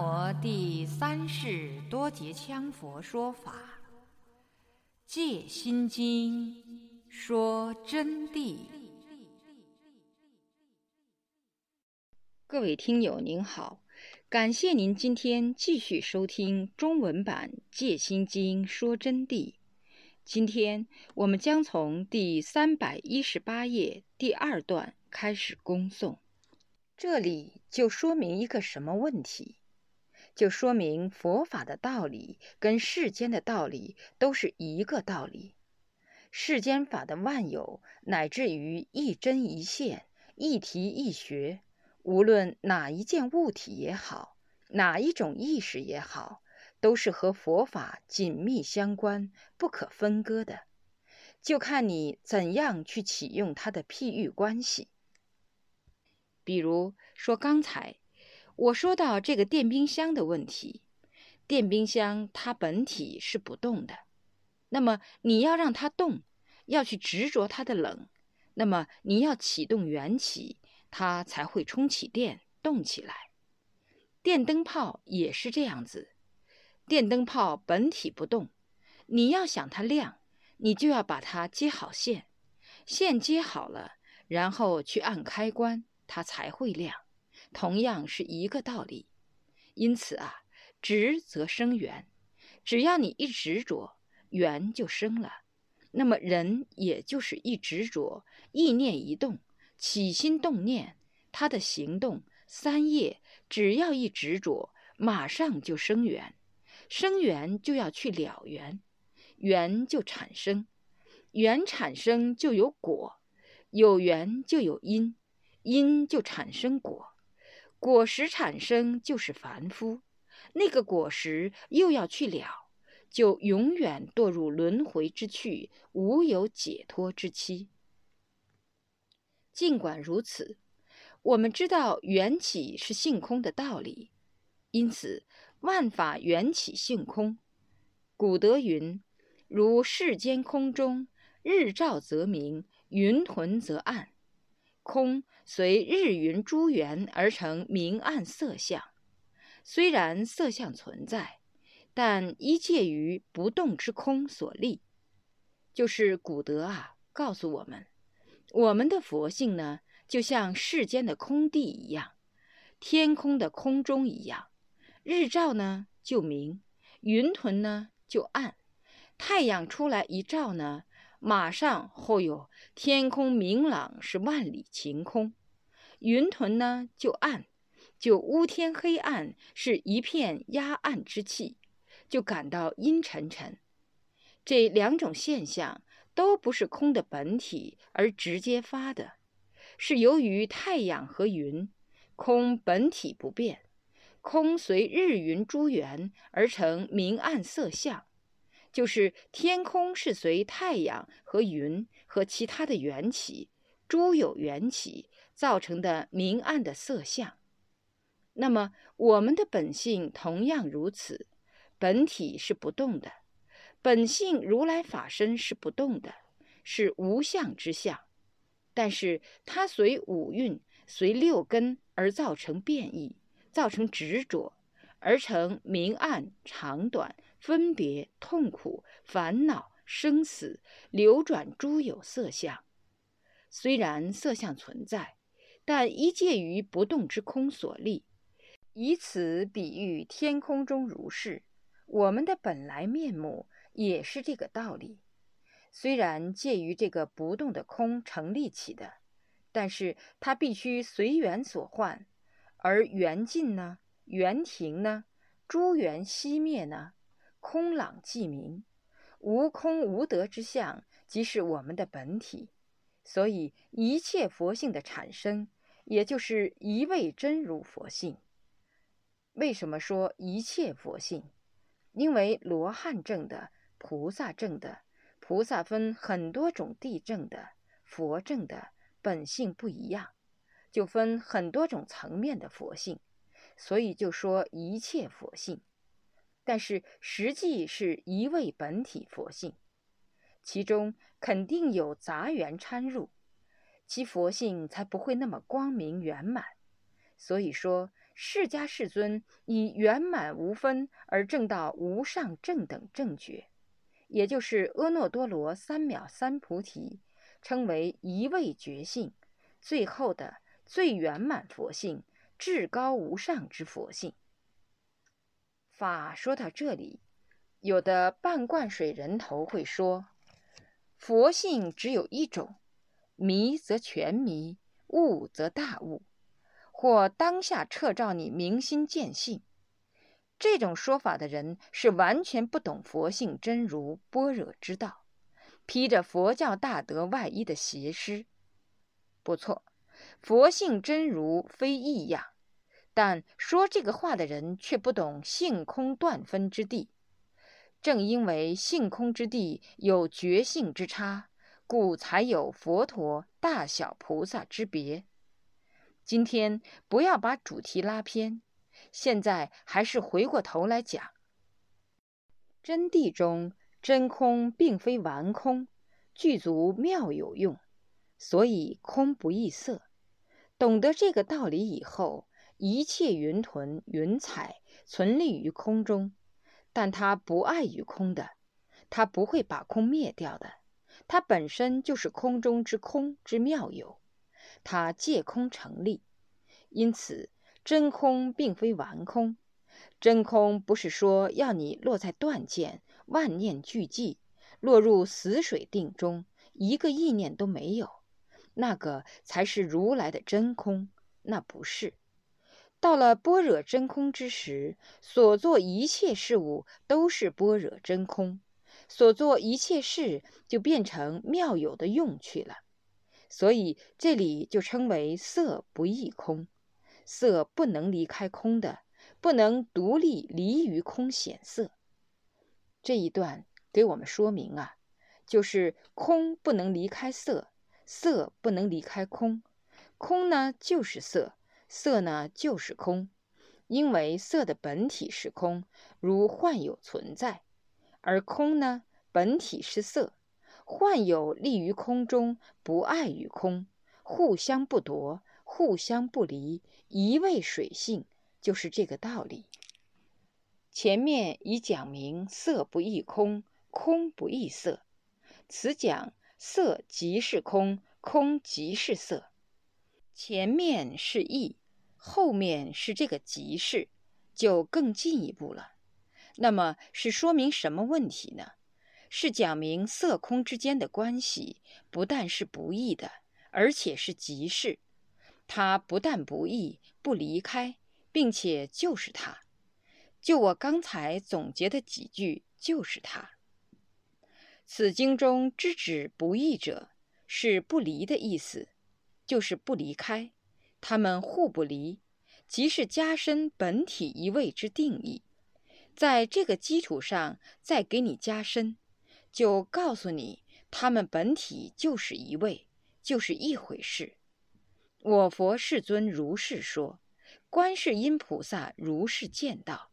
摩第三世多杰羌佛说法，《戒心经》说真谛。各位听友您好，感谢您今天继续收听中文版《戒心经》说真谛。今天我们将从第三百一十八页第二段开始恭诵。这里就说明一个什么问题？就说明佛法的道理跟世间的道理都是一个道理。世间法的万有，乃至于一针一线、一题一学，无论哪一件物体也好，哪一种意识也好。都是和佛法紧密相关、不可分割的，就看你怎样去启用它的譬喻关系。比如说，刚才我说到这个电冰箱的问题，电冰箱它本体是不动的，那么你要让它动，要去执着它的冷，那么你要启动缘起，它才会充起电动起来。电灯泡也是这样子。电灯泡本体不动，你要想它亮，你就要把它接好线，线接好了，然后去按开关，它才会亮。同样是一个道理。因此啊，执则生缘，只要你一执着，缘就生了。那么人也就是一执着，意念一动，起心动念，他的行动三业，只要一执着，马上就生缘。生缘就要去了缘，缘就产生，缘产生就有果，有缘就有因，因就产生果，果实产生就是凡夫，那个果实又要去了，就永远堕入轮回之趣，无有解脱之期。尽管如此，我们知道缘起是性空的道理，因此。万法缘起性空，古德云：“如世间空中，日照则明，云屯则暗。空随日云诸缘而成明暗色相。虽然色相存在，但依介于不动之空所立。”就是古德啊，告诉我们，我们的佛性呢，就像世间的空地一样，天空的空中一样。日照呢就明，云屯呢就暗，太阳出来一照呢，马上后有天空明朗，是万里晴空；云屯呢就暗，就乌天黑暗，是一片压暗之气，就感到阴沉沉。这两种现象都不是空的本体而直接发的，是由于太阳和云，空本体不变。空随日云诸缘而成明暗色相，就是天空是随太阳和云和其他的缘起，诸有缘起造成的明暗的色相。那么我们的本性同样如此，本体是不动的，本性如来法身是不动的，是无相之相，但是它随五蕴、随六根而造成变异。造成执着，而成明暗、长短、分别、痛苦、烦恼、生死、流转诸有色相。虽然色相存在，但依介于不动之空所立。以此比喻天空中如是，我们的本来面目也是这个道理。虽然介于这个不动的空成立起的，但是它必须随缘所换。而缘尽呢？缘停呢？诸缘熄灭呢？空朗寂明，无空无德之相，即是我们的本体。所以一切佛性的产生，也就是一味真如佛性。为什么说一切佛性？因为罗汉证的、菩萨证的，菩萨分很多种地证的，佛证的本性不一样。就分很多种层面的佛性，所以就说一切佛性，但是实际是一味本体佛性，其中肯定有杂缘掺入，其佛性才不会那么光明圆满。所以说释迦世尊以圆满无分而证到无上正等正觉，也就是阿耨多罗三藐三菩提，称为一味觉性，最后的最圆满佛性，至高无上之佛性。法说到这里，有的半灌水人头会说：“佛性只有一种，迷则全迷，悟则大悟。”或当下彻照你明心见性，这种说法的人是完全不懂佛性真如般若之道，披着佛教大德外衣的邪师。不错，佛性真如非异样，但说这个话的人却不懂性空断分之地。正因为性空之地有觉性之差，故才有佛陀大小菩萨之别。今天不要把主题拉偏，现在还是回过头来讲。真谛中真空并非完空，具足妙有用，所以空不异色。懂得这个道理以后，一切云屯云彩存立于空中，但它不碍于空的，它不会把空灭掉的，它本身就是空中之空之妙有。它借空成立，因此真空并非完空。真空不是说要你落在断见、万念俱寂，落入死水定中，一个意念都没有，那个才是如来的真空。那不是。到了般若真空之时，所做一切事物都是般若真空，所做一切事就变成妙有的用去了。所以这里就称为色不异空，色不能离开空的，不能独立离于空显色。这一段给我们说明啊，就是空不能离开色，色不能离开空，空呢就是色，色呢就是空，因为色的本体是空，如幻有存在，而空呢本体是色。幻有立于空中，不碍于空，互相不夺，互相不离，一味水性，就是这个道理。前面已讲明色不异空，空不异色，此讲色即是空，空即是色。前面是异，后面是这个即是，就更进一步了。那么是说明什么问题呢？是讲明色空之间的关系，不但是不易的，而且是即是。它不但不易、不离开，并且就是它。就我刚才总结的几句，就是它。此经中之指不易者，是不离的意思，就是不离开，它们互不离，即是加深本体一味之定义。在这个基础上，再给你加深。就告诉你，他们本体就是一位，就是一回事。我佛世尊如是说，观世音菩萨如是见到。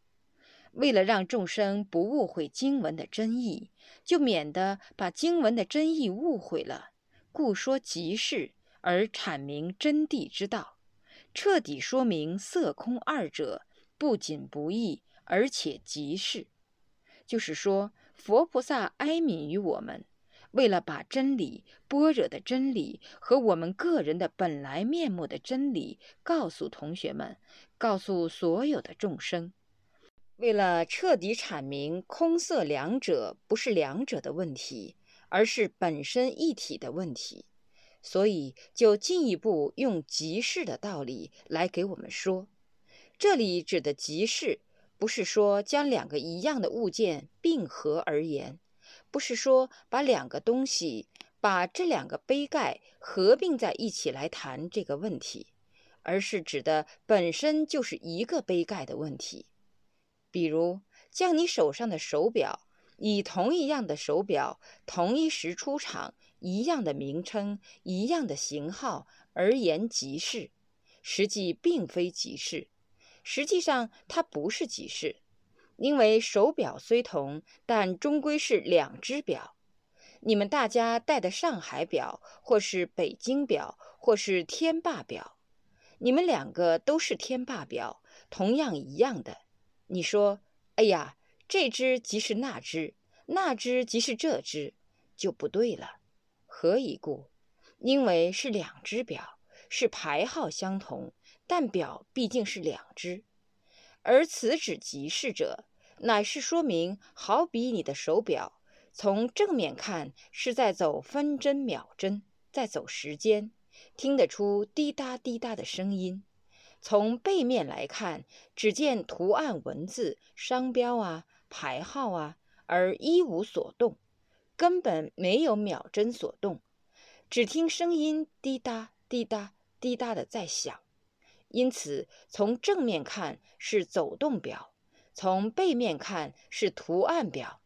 为了让众生不误会经文的真意，就免得把经文的真意误会了，故说即是而阐明真谛之道，彻底说明色空二者不仅不异，而且即是。就是说。佛菩萨哀悯于我们，为了把真理、般若的真理和我们个人的本来面目的真理告诉同学们，告诉所有的众生，为了彻底阐明空色两者不是两者的问题，而是本身一体的问题，所以就进一步用即是的道理来给我们说。这里指的即是。不是说将两个一样的物件并合而言，不是说把两个东西、把这两个杯盖合并在一起来谈这个问题，而是指的本身就是一个杯盖的问题。比如，将你手上的手表以同一样的手表、同一时出厂、一样的名称、一样的型号而言即是，实际并非即是。实际上，它不是即是，因为手表虽同，但终归是两只表。你们大家戴的上海表，或是北京表，或是天霸表，你们两个都是天霸表，同样一样的。你说：“哎呀，这只即是那只，那只即是这只，就不对了。何以故？因为是两只表，是牌号相同，但表毕竟是两只。而此指即是者，乃是说明，好比你的手表，从正面看是在走分针秒针，在走时间。”听得出滴答滴答的声音。从背面来看，只见图案、文字、商标啊、牌号啊，而一无所动，根本没有秒针所动。只听声音滴答滴答滴答的在响。因此，从正面看是走动表，从背面看是图案表。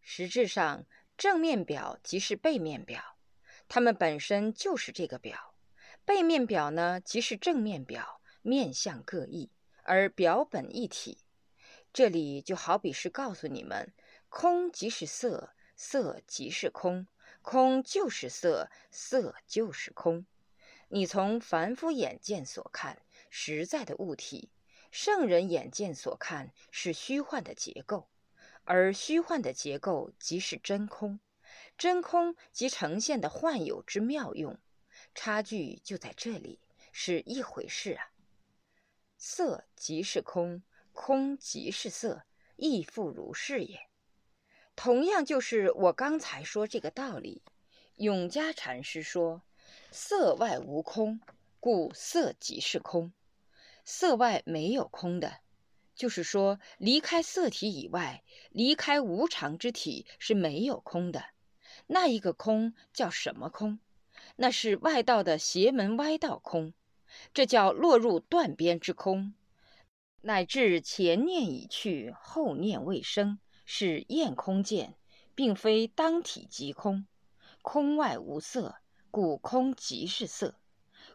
实质上，正面表即是背面表。它们本身就是这个表，背面表呢即是正面表，面相各异，而表本一体。这里就好比是告诉你们：空即是色，色即是空，空就是色，色就是空。你从凡夫眼见所看，实在的物体；圣人眼见所看，是虚幻的结构，而虚幻的结构即是真空。真空即呈现的幻有之妙用，差距就在这里，是一回事啊。色即是空，空即是色，亦复如是也。同样就是我刚才说这个道理。永嘉禅师说：“色外无空，故色即是空。色外没有空的，就是说离开色体以外，离开无常之体是没有空的。”那一个空叫什么空？那是外道的邪门歪道空，这叫落入断边之空，乃至前念已去，后念未生，是厌空见，并非当体即空。空外无色，故空即是色；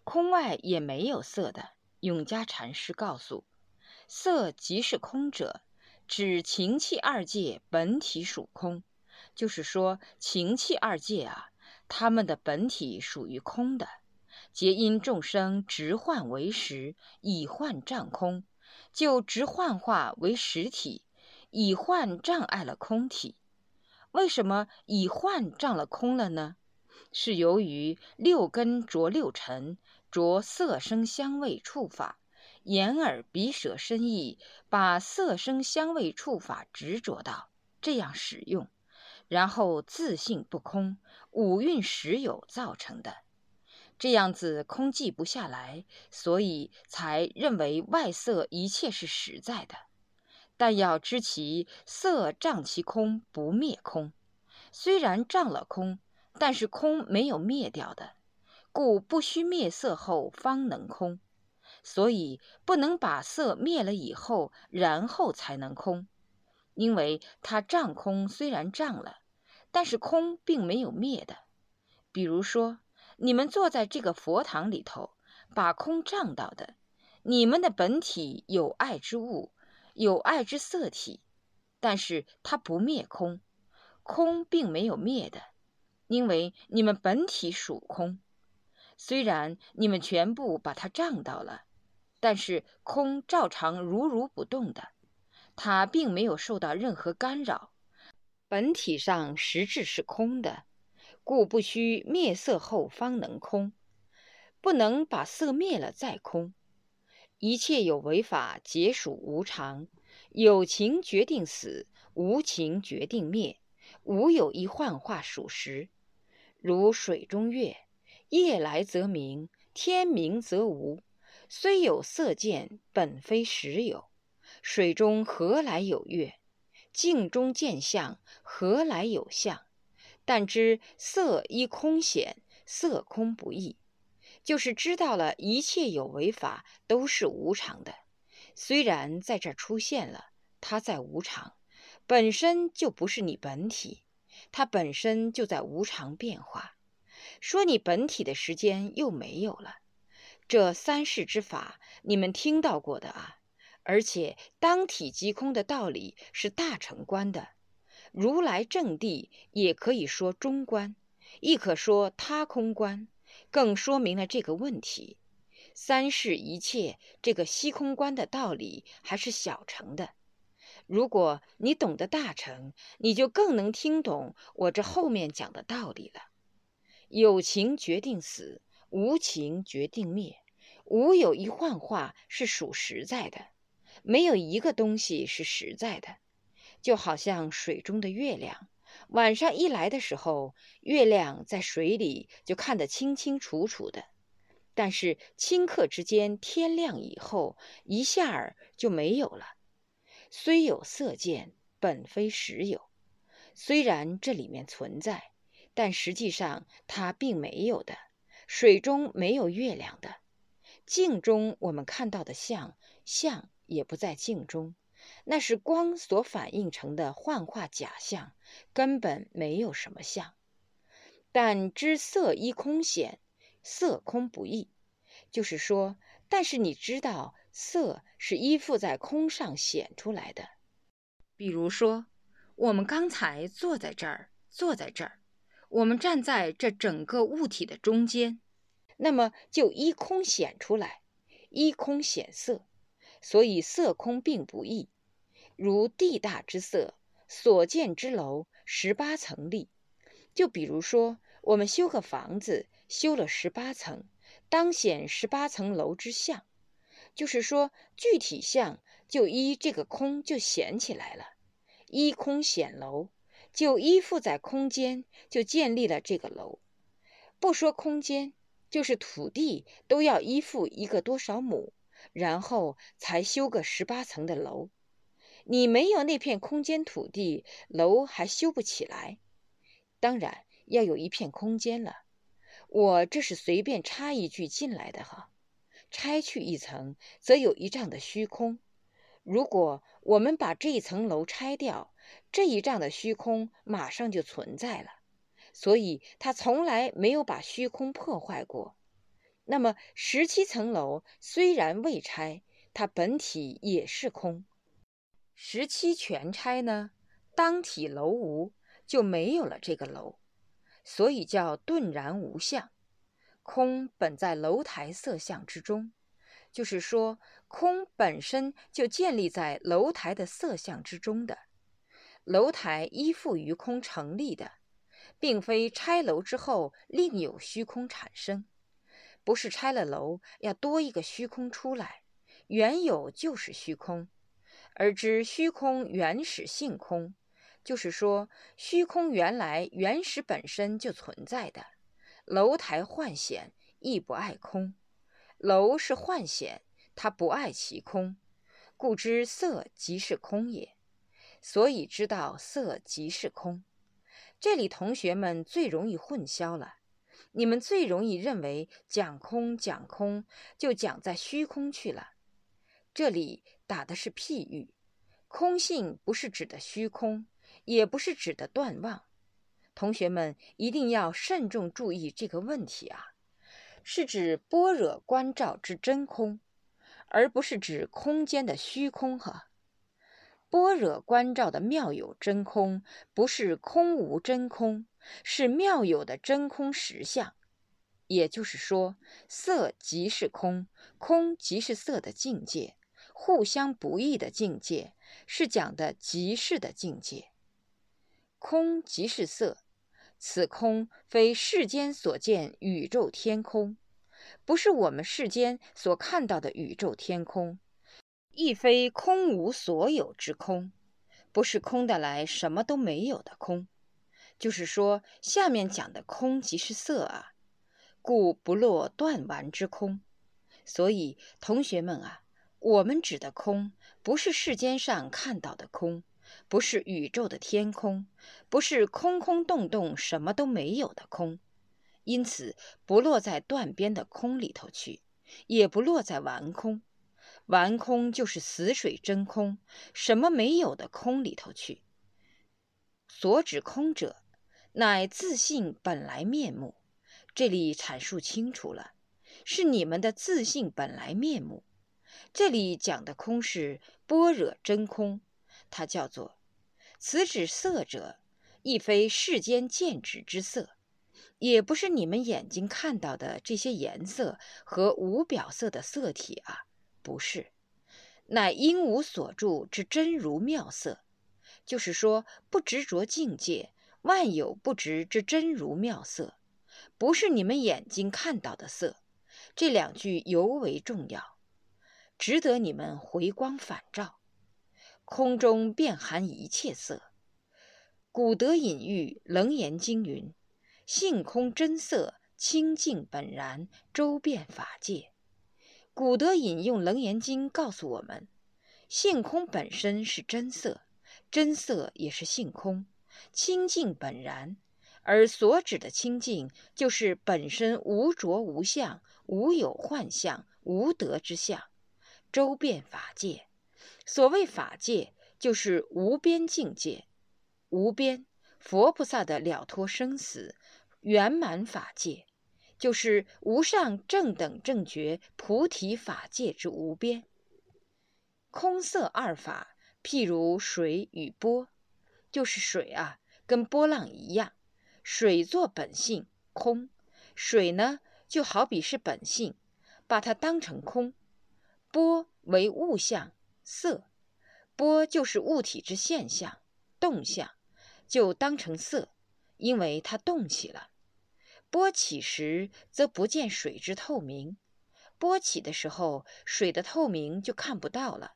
空外也没有色的。永嘉禅师告诉：色即是空者，指情气二界本体属空。就是说，情气二界啊，它们的本体属于空的，皆因众生执幻为实，以幻障空，就执幻化为实体，以幻障碍了空体。为什么以幻障了空了呢？是由于六根着六尘，着色声香味触法，眼耳鼻舌身意，把色声香味触法执着到这样使用。然后自信不空，五蕴实有造成的，这样子空寂不下来，所以才认为外色一切是实在的。但要知其色障其空不灭空，虽然障了空，但是空没有灭掉的，故不须灭色后方能空。所以不能把色灭了以后，然后才能空。因为它障空虽然障了，但是空并没有灭的。比如说，你们坐在这个佛堂里头，把空障到的，你们的本体有爱之物，有爱之色体，但是它不灭空，空并没有灭的，因为你们本体属空。虽然你们全部把它障到了，但是空照常如如不动的。它并没有受到任何干扰，本体上实质是空的，故不须灭色后方能空，不能把色灭了再空。一切有为法皆属无常，有情决定死，无情决定灭，无有一幻化属实。如水中月，夜来则明，天明则无。虽有色见，本非实有。水中何来有月？镜中见相，何来有相？但知色依空显，色空不异。就是知道了一切有为法都是无常的。虽然在这出现了，它在无常，本身就不是你本体，它本身就在无常变化。说你本体的时间又没有了。这三世之法，你们听到过的啊。而且当体即空的道理是大成观的，如来正地也可以说中观，亦可说他空观，更说明了这个问题。三世一切这个虚空观的道理还是小乘的。如果你懂得大乘，你就更能听懂我这后面讲的道理了。有情决定死，无情决定灭，无有一幻化是属实在的，没有一个东西是实在的。就好像水中的月亮，晚上一来的时候，月亮在水里就看得清清楚楚的。但是顷刻之间，天亮以后，一下儿就没有了。虽有色见，本非实有。虽然这里面存在，但实际上它并没有的。水中没有月亮的，镜中我们看到的像，像也不在镜中。那是光所反映成的幻化假象，根本没有什么像。但知色依空显，色空不异。就是说，但是你知道色是依附在空上显出来的。比如说，我们刚才坐在这儿，坐在这儿，我们站在这整个物体的中间，那么就依空显出来，依空显色。所以色空并不异，如地大之色，所见之楼十八层立。就比如说，我们修个房子，修了十八层，当显十八层楼之相。就是说，具体相就依这个空就显起来了，依空显楼，就依附在空间，就建立了这个楼。不说空间，就是土地都要依附一个多少亩。然后才修个十八层的楼，你没有那片空间土地，楼还修不起来。当然要有一片空间了。我这是随便插一句进来的哈。拆去一层，则有一丈的虚空。如果我们把这一层楼拆掉，这一丈的虚空马上就存在了。所以他从来没有把虚空破坏过。那么十七层楼虽然未拆，它本体也是空。十七全拆呢，当体楼无，就没有了这个楼，所以叫顿然无相。空本在楼台色相之中，就是说空本身就建立在楼台的色相之中的。楼台依附于空成立的，并非拆楼之后另有虚空产生。不是拆了楼要多一个虚空出来，原有就是虚空，而知虚空原始性空，就是说虚空原来原始本身就存在的。楼台幻显亦不爱空，楼是幻显，它不爱其空，故知色即是空也。所以知道色即是空，这里同学们最容易混淆了。你们最容易认为讲空讲空就讲在虚空去了，这里打的是譬喻，空性不是指的虚空，也不是指的断妄。同学们一定要慎重注意这个问题啊，是指般若观照之真空，而不是指空间的虚空哈。般若观照的妙有真空，不是空无真空。是妙有的真空实相，也就是说，色即是空，空即是色的境界，互相不异的境界，是讲的即是的境界。空即是色，此空非世间所见宇宙天空，不是我们世间所看到的宇宙天空，亦非空无所有之空，不是空的来什么都没有的空。就是说，下面讲的空即是色啊，故不落断完之空。所以，同学们啊，我们指的空，不是世间上看到的空，不是宇宙的天空，不是空空洞洞什么都没有的空。因此，不落在断边的空里头去，也不落在完空。完空就是死水真空，什么没有的空里头去。所指空者。乃自信本来面目，这里阐述清楚了，是你们的自信本来面目。这里讲的空是般若真空，它叫做此指色者，亦非世间见指之色，也不是你们眼睛看到的这些颜色和无表色的色体啊，不是，乃因无所住之真如妙色，就是说不执着境界，万有不执之真如妙色，不是你们眼睛看到的色。这两句尤为重要，值得你们回光返照。空中遍含一切色。古德隐喻《楞严经》云：“性空真色，清净本然，周遍法界。”古德引用《楞严经》告诉我们，性空本身是真色，真色也是性空，清净本然。而所指的清净，就是本身无着无相，无有幻象，无得之相，周遍法界。所谓法界，就是无边境界，无边佛菩萨的了脱生死圆满法界，就是无上正等正觉菩提法界之无边。空色二法，譬如水与波，就是水啊，跟波浪一样，水作本性空，水呢就好比是本性，把它当成空，波为物象色。波就是物体之现象、动向，就当成色，因为它动起了。波起时，则不见水之透明；波起的时候，水的透明就看不到了，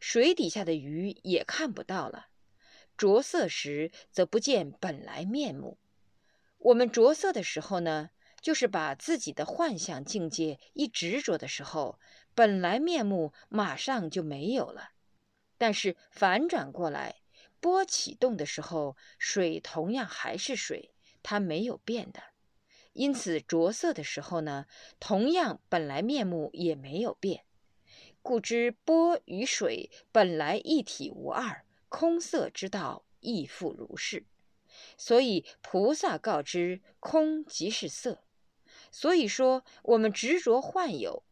水底下的鱼也看不到了。着色时，则不见本来面目。我们着色的时候呢，就是把自己的幻想境界一执着的时候，本来面目马上就没有了。但是反转过来，波启动的时候，水同样还是水，它没有变的。因此着色的时候呢，同样本来面目也没有变。故知波与水本来一体无二，空色之道亦复如是。所以菩萨告知空即是色。所以说我们执着幻有，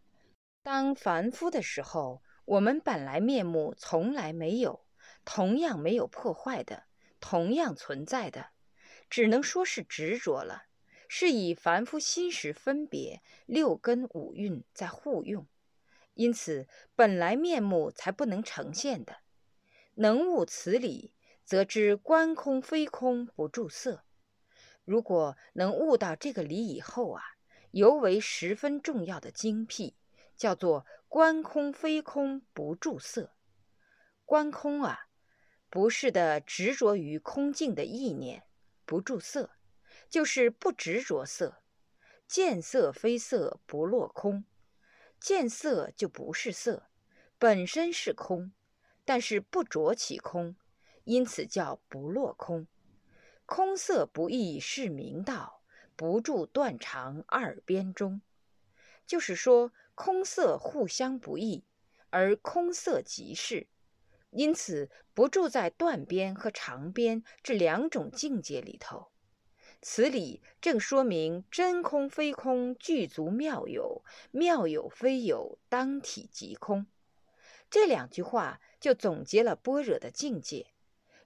当凡夫的时候。我们本来面目从来没有，同样没有破坏的，同样存在的，只能说是执着了，是以凡夫心识分别六根五蕴在互用，因此本来面目才不能呈现的。能悟此理，则知观空非空不住色。如果能悟到这个理以后啊，尤为十分重要的精辟。叫做观空非空不住色，观空啊，不是的执着于空境的意念，不住色，就是不执着色，见色非色不落空，见色就不是色，本身是空，但是不着其空，因此叫不落空。空色不异是明道，不住断肠二边中，就是说。空色互相不异，而空色即是，因此不住在断边和长边这两种境界里头。此理正说明真空非空具足妙有，妙有非有当体即空。这两句话就总结了般若的境界：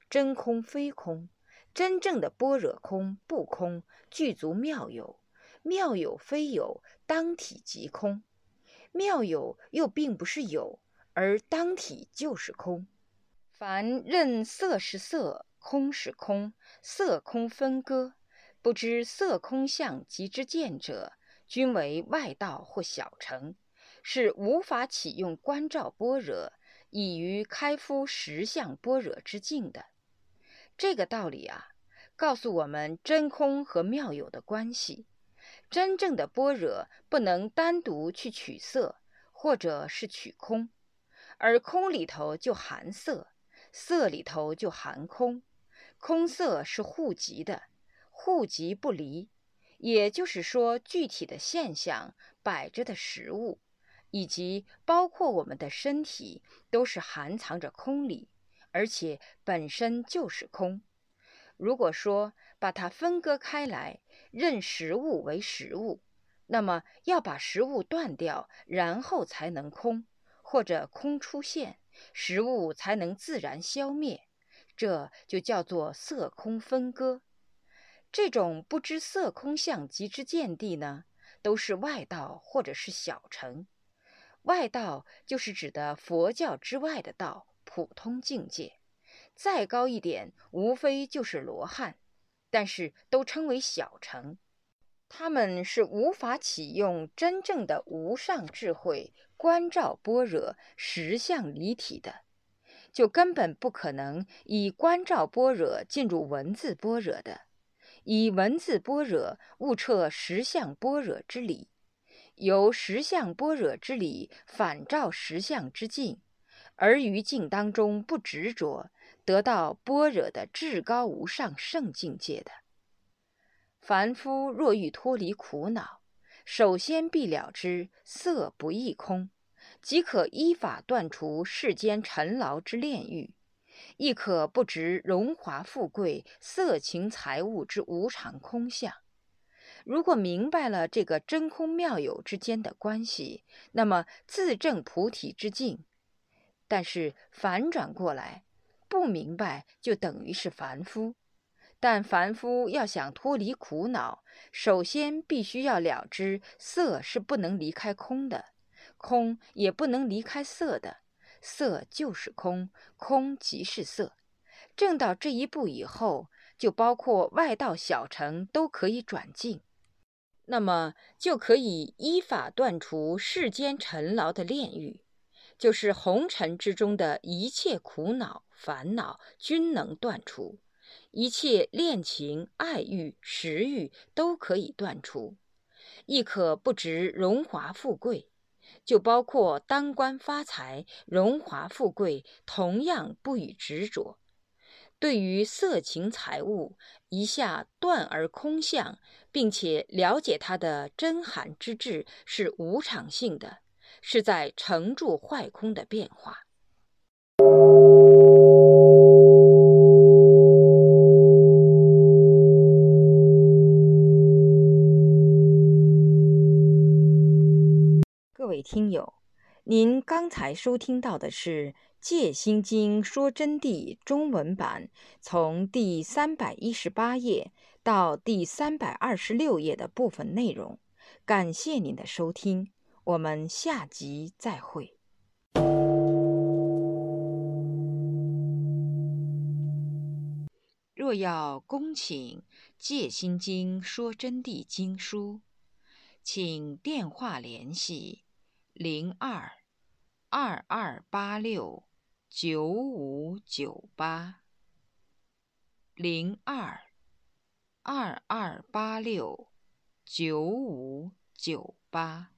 真空非空，真正的般若空不空，具足妙有，妙有非有当体即空。妙有又并不是有，而当体就是空。凡任色是色，空是空，色空分割，不知色空相即之见者，均为外道或小乘，是无法启用观照般若，以于开敷实相般若之境的。这个道理啊，告诉我们真空和妙有的关系。真正的般若不能单独去取色，或者是取空，而空里头就含色，色里头就含空，空色是互即的，互即不离。也就是说，具体的现象摆着的食物，以及包括我们的身体，都是含藏着空里，而且本身就是空。如果说把它分割开来，认实物为实物，那么要把实物断掉，然后才能空，或者空出现，实物才能自然消灭，这就叫做色空分割。这种不知色空相即之见地呢，都是外道或者是小乘。外道就是指的佛教之外的道，普通境界。再高一点，无非就是罗汉，但是都称为小乘。他们是无法启用真正的无上智慧，观照般若实相离体的，就根本不可能以观照般若进入文字般若的，以文字般若悟彻实相般若之理，由实相般若之理反照实相之境，而于境当中不执着，得到般若的至高无上圣境界的。凡夫若欲脱离苦恼，首先必了知色不异空，即可依法断除世间尘劳之炼狱，亦可不执荣华富贵、色情财物之无常空相。如果明白了这个真空妙有之间的关系，那么自证菩提之境。但是反转过来，不明白就等于是凡夫。但凡夫要想脱离苦恼，首先必须要了知色是不能离开空的，空也不能离开色的，色就是空，空即是色。证到这一步以后，就包括外道小乘都可以转进，那么就可以依法断除世间尘劳的炼狱，就是红尘之中的一切苦恼烦恼，均能断除。一切恋情、爱欲、食欲都可以断除，亦可不执荣华富贵，就包括当官发财、荣华富贵，同样不予执着。对于色情财物，一下断而空相，并且了解它的真含之质是无常性的，是在成住坏空的变化。各位听友，您刚才收听到的是《戒心经说真谛》中文版，从第三百一十八页到第三百二十六页的部分内容。感谢您的收听，我们下集再会。若要恭请《戒心经说真谛》经书，请电话联系。零二二二八六九五九八，零二二二八六九五九八。